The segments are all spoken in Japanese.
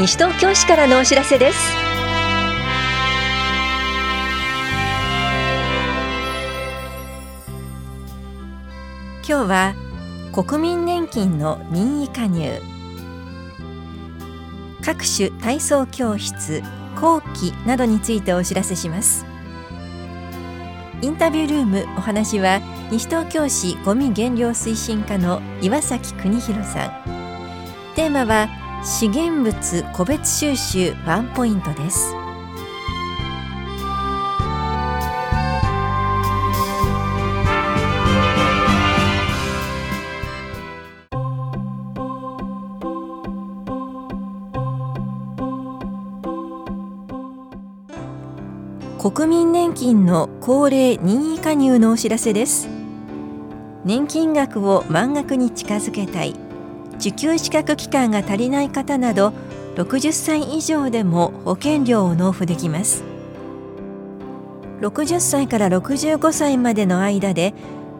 西東京市からのお知らせです。今日は国民年金の任意加入。各種体操教室後期などについてお知らせします。インタビュールームお話は西東京市ごみ減量推進課の岩崎邦弘さん。テーマは資源物個別収集ワンポイントです。国民年金の高齢任意加入のお知らせです。年金額を満額に近づけたい。受給資格期間が足りない方など60歳以上でも保険料を納付できます。60歳から65歳までの間で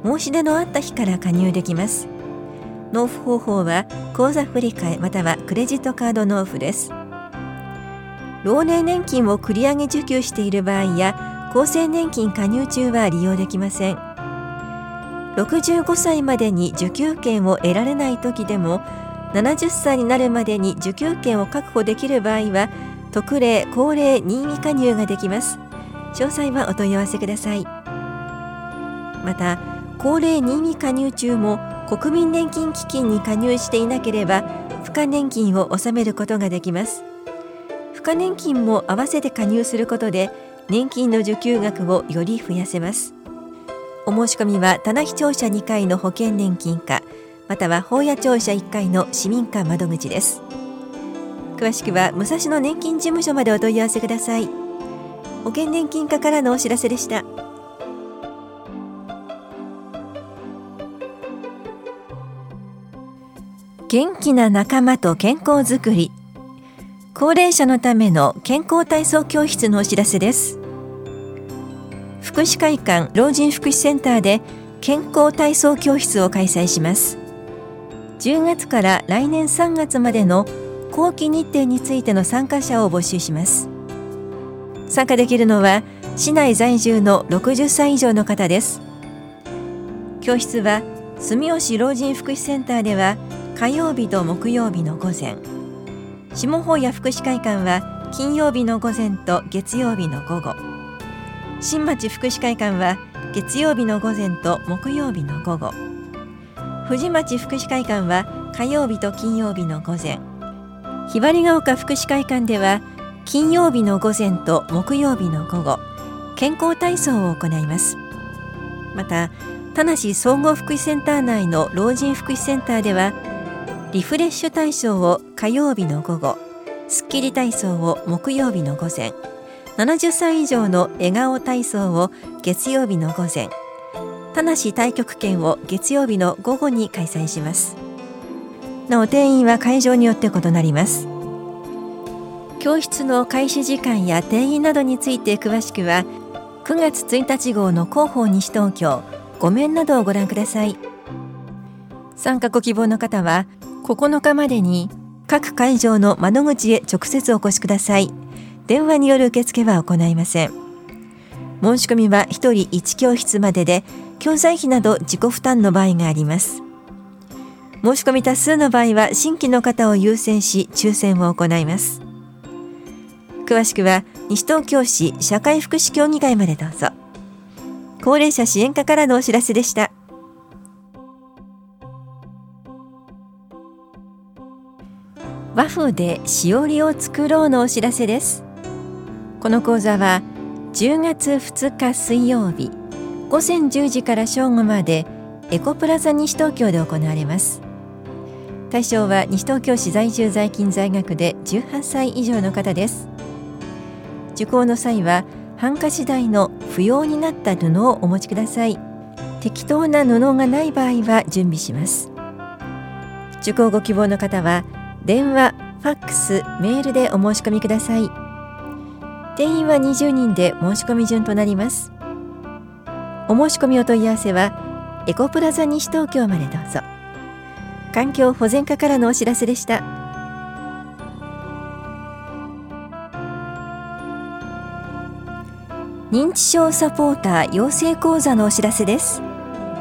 申し出のあった日から加入できます。納付方法は口座振替またはクレジットカード納付です。老年年金を繰り上げ受給している場合や厚生年金加入中は利用できません。65歳までに受給権を得られない時でも70歳になるまでに受給権を確保できる場合は特例高齢任意加入ができます。詳細はお問い合わせください。また高齢任意加入中も国民年金基金に加入していなければ付加年金を納めることができます。付加年金も合わせて加入することで年金の受給額をより増やせます。お申し込みは棚視庁舎2階の保険年金課または法屋庁舎1階の市民課窓口です。詳しくは武蔵野年金事務所までお問い合わせください。保険年金課からのお知らせでした。元気な仲間と健康づくり。高齢者のための健康体操教室のお知らせです。福祉会館老人福祉センターで健康体操教室を開催します。10月から来年3月までの後期日程についての参加者を募集します。参加できるのは市内在住の60歳以上の方です。教室は住吉老人福祉センターでは火曜日と木曜日の午前。下法屋福祉会館は金曜日の午前と月曜日の午後。新町福祉会館は月曜日の午前と木曜日の午後。藤町福祉会館は火曜日と金曜日の午前。ひばりが丘福祉会館では金曜日の午前と木曜日の午後。健康体操を行います。また田梨総合福祉センター内の老人福祉センターではリフレッシュ体操を火曜日の午後スッキリ体操を木曜日の午前。70歳以上の笑顔体操を月曜日の午前田無太極拳を月曜日の午後に開催します。なお定員は会場によって異なります。教室の開始時間や定員などについて詳しくは9月1日号の広報西東京ご面などをご覧ください。参加ご希望の方は9日までに各会場の窓口へ直接お越しください。電話による受付は行いません。申し込みは1人1教室までで教材費など自己負担の場合があります。申し込み多数の場合は新規の方を優先し抽選を行います。詳しくは西東京市社会福祉協議会までどうぞ。高齢者支援課からのお知らせでした。和風でしおりを作ろうのお知らせです。この講座は10月2日水曜日午前10時から正午までエコプラザ西東京で行われます。対象は西東京市在住在勤在学で18歳以上の方です。受講の際はハンカチ代の不要になった布をお持ちください。適当な布がない場合は準備します。受講ご希望の方は電話、ファックス、メールでお申し込みください。定員は20人で申し込み順となります。お申し込みお問い合わせはエコプラザ西東京までどうぞ。環境保全課からのお知らせでした。認知症サポーター養成講座のお知らせです。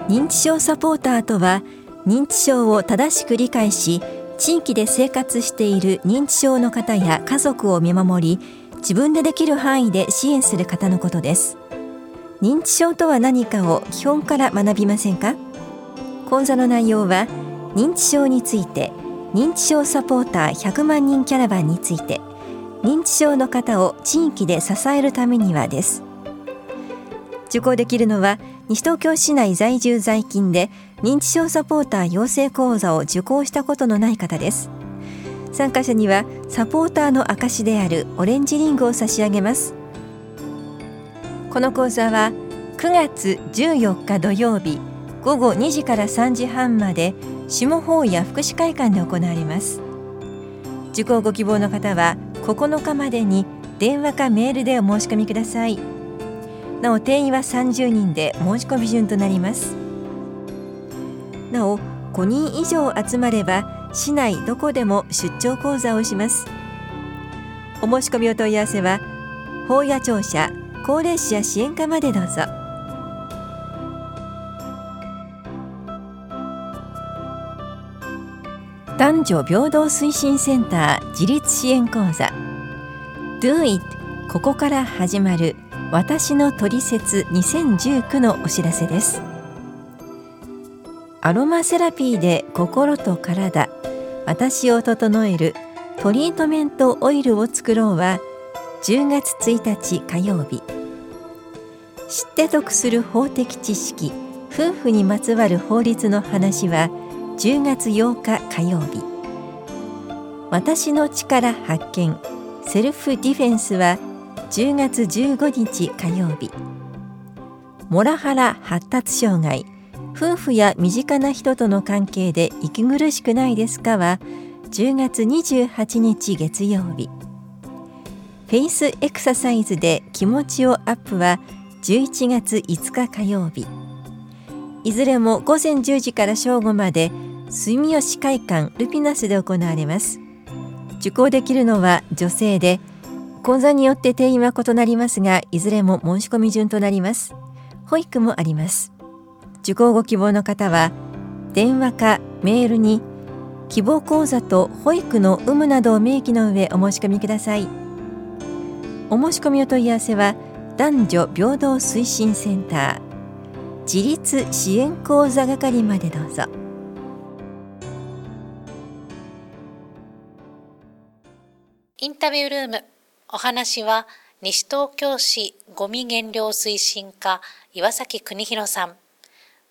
認知症サポーターとは認知症を正しく理解し地域で生活している認知症の方や家族を見守り自分でできる範囲で支援する方のことです。認知症とは何かを基本から学びませんか？講座の内容は認知症について認知症サポーター100万人キャラバンについて認知症の方を地域で支えるためにはです。受講できるのは西東京市内在住在勤で認知症サポーター養成講座を受講したことのない方です。参加者にはサポーターの証であるオレンジリングを差し上げます。この講座は9月14日土曜日午後2時から3時半まで下法や福祉会館で行われます。受講ご希望の方は9日までに電話かメールでお申し込みください。なお定員は30人で申し込み順となります。なお5人以上集まれば市内どこでも出張講座をします。お申し込みお問い合わせは法や庁舎高齢者支援課までどうぞ。男女平等推進センター自立支援講座。Do it ここから始まる私のトリセツ2019のお知らせです。アロマセラピーで心と体。私を整えるトリートメントオイルを作ろうは10月1日火曜日。知って得する法的知識夫婦にまつわる法律の話は10月8日火曜日。私の力発見セルフディフェンスは10月15日火曜日。モラハラ発達障害夫婦や身近な人との関係で息苦しくないですかは10月28日月曜日。フェイスエクササイズで気持ちをアップは11月5日火曜日。いずれも午前10時から正午まで住吉会館ルピナスで行われます。受講できるのは女性で講座によって定員は異なりますがいずれも申し込み順となります。保育もあります。受講ご希望の方は電話かメールに希望講座と保育の有無などを明記の上お申し込みくださいお申し込みお問い合わせは男女平等推進センター自立支援講座係までどうぞインタビュールームお話は西東京市ごみ減量推進課岩崎邦弘さん。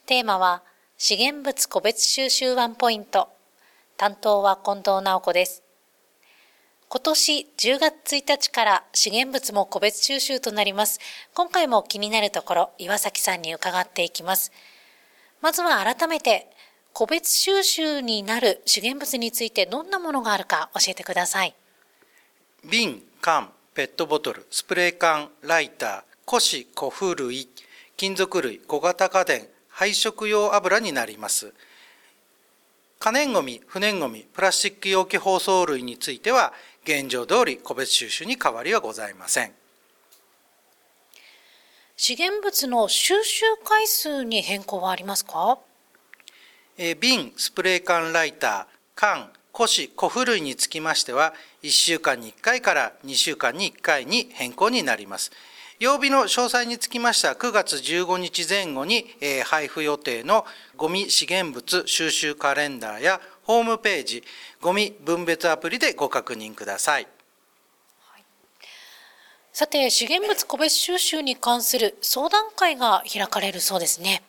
テーマは資源物個別収集ワンポイント。担当は近藤直子です。今年10月1日から資源物も個別収集となります。今回も気になるところ岩崎さんに伺っていきます。まずは改めて個別収集になる資源物についてどんなものがあるか教えてください。瓶、缶、ペットボトル、スプレー缶、ライター、古紙、古風類、金属類、小型家電、配色用油になります。可燃ごみ、不燃ごみ、プラスチック容器包装類については、現状通り個別収集に変わりはございません。資源物の収集回数に変更はありますか？え瓶、スプレー缶、ライター、缶、古紙、古古類につきましては、1週間に1回から2週間に1回に変更になります。曜日の詳細につきましては9月15日前後に、配布予定のゴミ資源物収集カレンダーやホームページ、ゴミ分別アプリでご確認ください。さて、資源物個別収集に関する相談会が開かれるそうですね。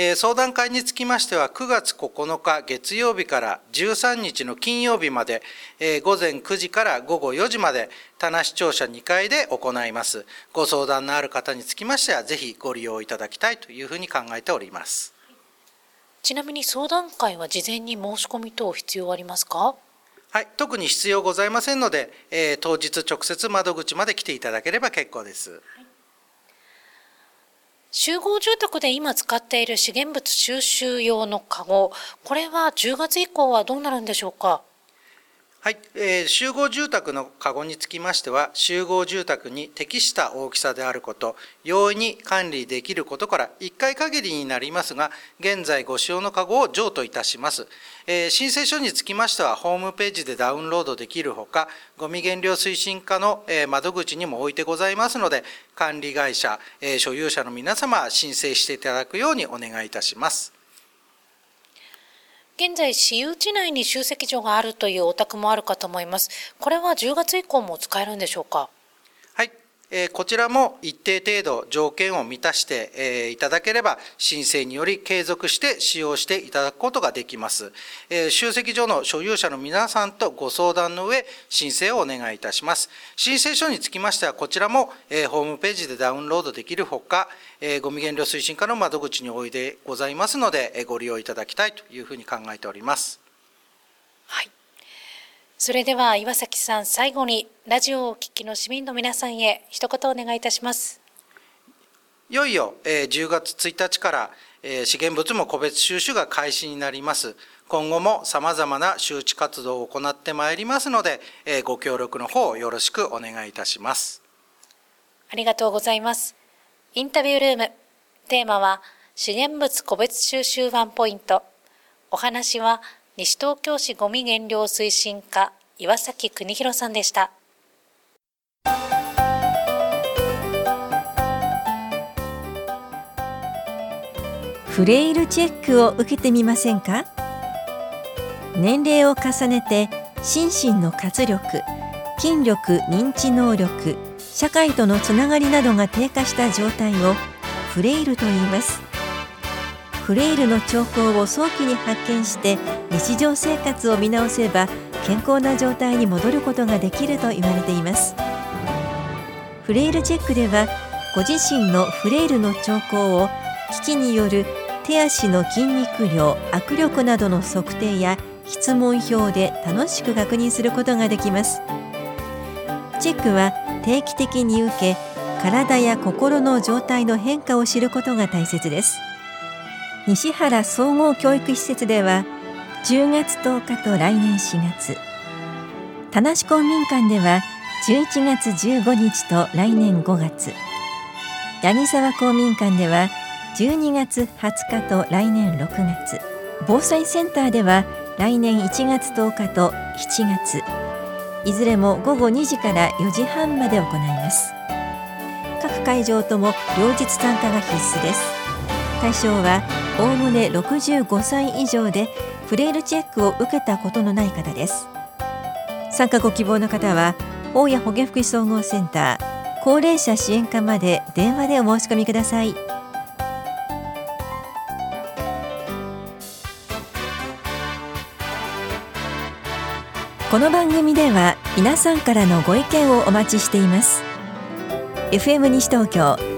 え相談会につきましては9月9日月曜日から13日の金曜日まで、え午前9時から午後4時まで田無庁舎2階で行います。ご相談のある方につきましてはぜひご利用いただきたいというふうに考えております。ちなみに相談会は事前に申し込み等必要ありますか？はい、特に必要ございませんので、えー、当日直接窓口まで来ていただければ結構です。はい集合住宅で今使っている資源物収集用のカゴ、これは10月以降はどうなるんでしょうか？はい、えー、集合住宅のカゴにつきましては、集合住宅に適した大きさであること、容易に管理できることから1回限りになりますが、現在ご使用のカゴを譲渡いたします。えー、申請書につきましては、ホームページでダウンロードできるほか、ゴミ減量推進課の、え、窓口にも置いてございますので、管理会社、え、所有者の皆様、申請していただくようにお願いいたします。現在、私有地内に集積所があるというお宅もあるかと思います。これは10月以降も使えるんでしょうか？こちらも一定程度条件を満たして、えいただければ申請により継続して使用していただくことができます。え集積所の所有者の皆さんとご相談の上申請をお願いいたします。申請書につきましてはこちらも、えホームページでダウンロードできるほか、えゴミ減量推進課の窓口においでございますので、えご利用いただきたいというふうに考えております。はいそれでは岩崎さん、最後にラジオをお聞きの市民の皆さんへ一言お願いいたします。いよいよ、えー、10月1日から、えー、資源物も個別収集が開始になります。今後も様々な周知活動を行ってまいりますので、えー、ご協力の方よろしくお願いいたします。ありがとうございます。インタビュールーム。テーマは、資源物個別収集ワンポイント。お話は、西東京市ごみ減量推進課岩崎邦弘さんでした。フレイルチェックを受けてみませんか？年齢を重ねて心身の活力筋力認知能力社会とのつながりなどが低下した状態をフレイルと言います。フレイルの兆候を早期に発見して日常生活を見直せば健康な状態に戻ることができると言われています。フレイルチェックではご自身のフレイルの兆候を機器による手足の筋肉量握力などの測定や質問票で楽しく確認することができます。チェックは定期的に受け体や心の状態の変化を知ることが大切です。西原総合教育施設では10月10日と来年4月田無公民館では11月15日と来年5月八木沢公民館では12月20日と来年6月防災センターでは来年1月10日と7月いずれも午後2時から4時半まで行います。各会場とも両日参加が必須です。対象はおおむね65歳以上でフレイルチェックを受けたことのない方です。参加ご希望の方は大谷保健福祉総合センター高齢者支援課まで電話でお申し込みください。この番組では皆さんからのご意見をお待ちしています。FM 西東京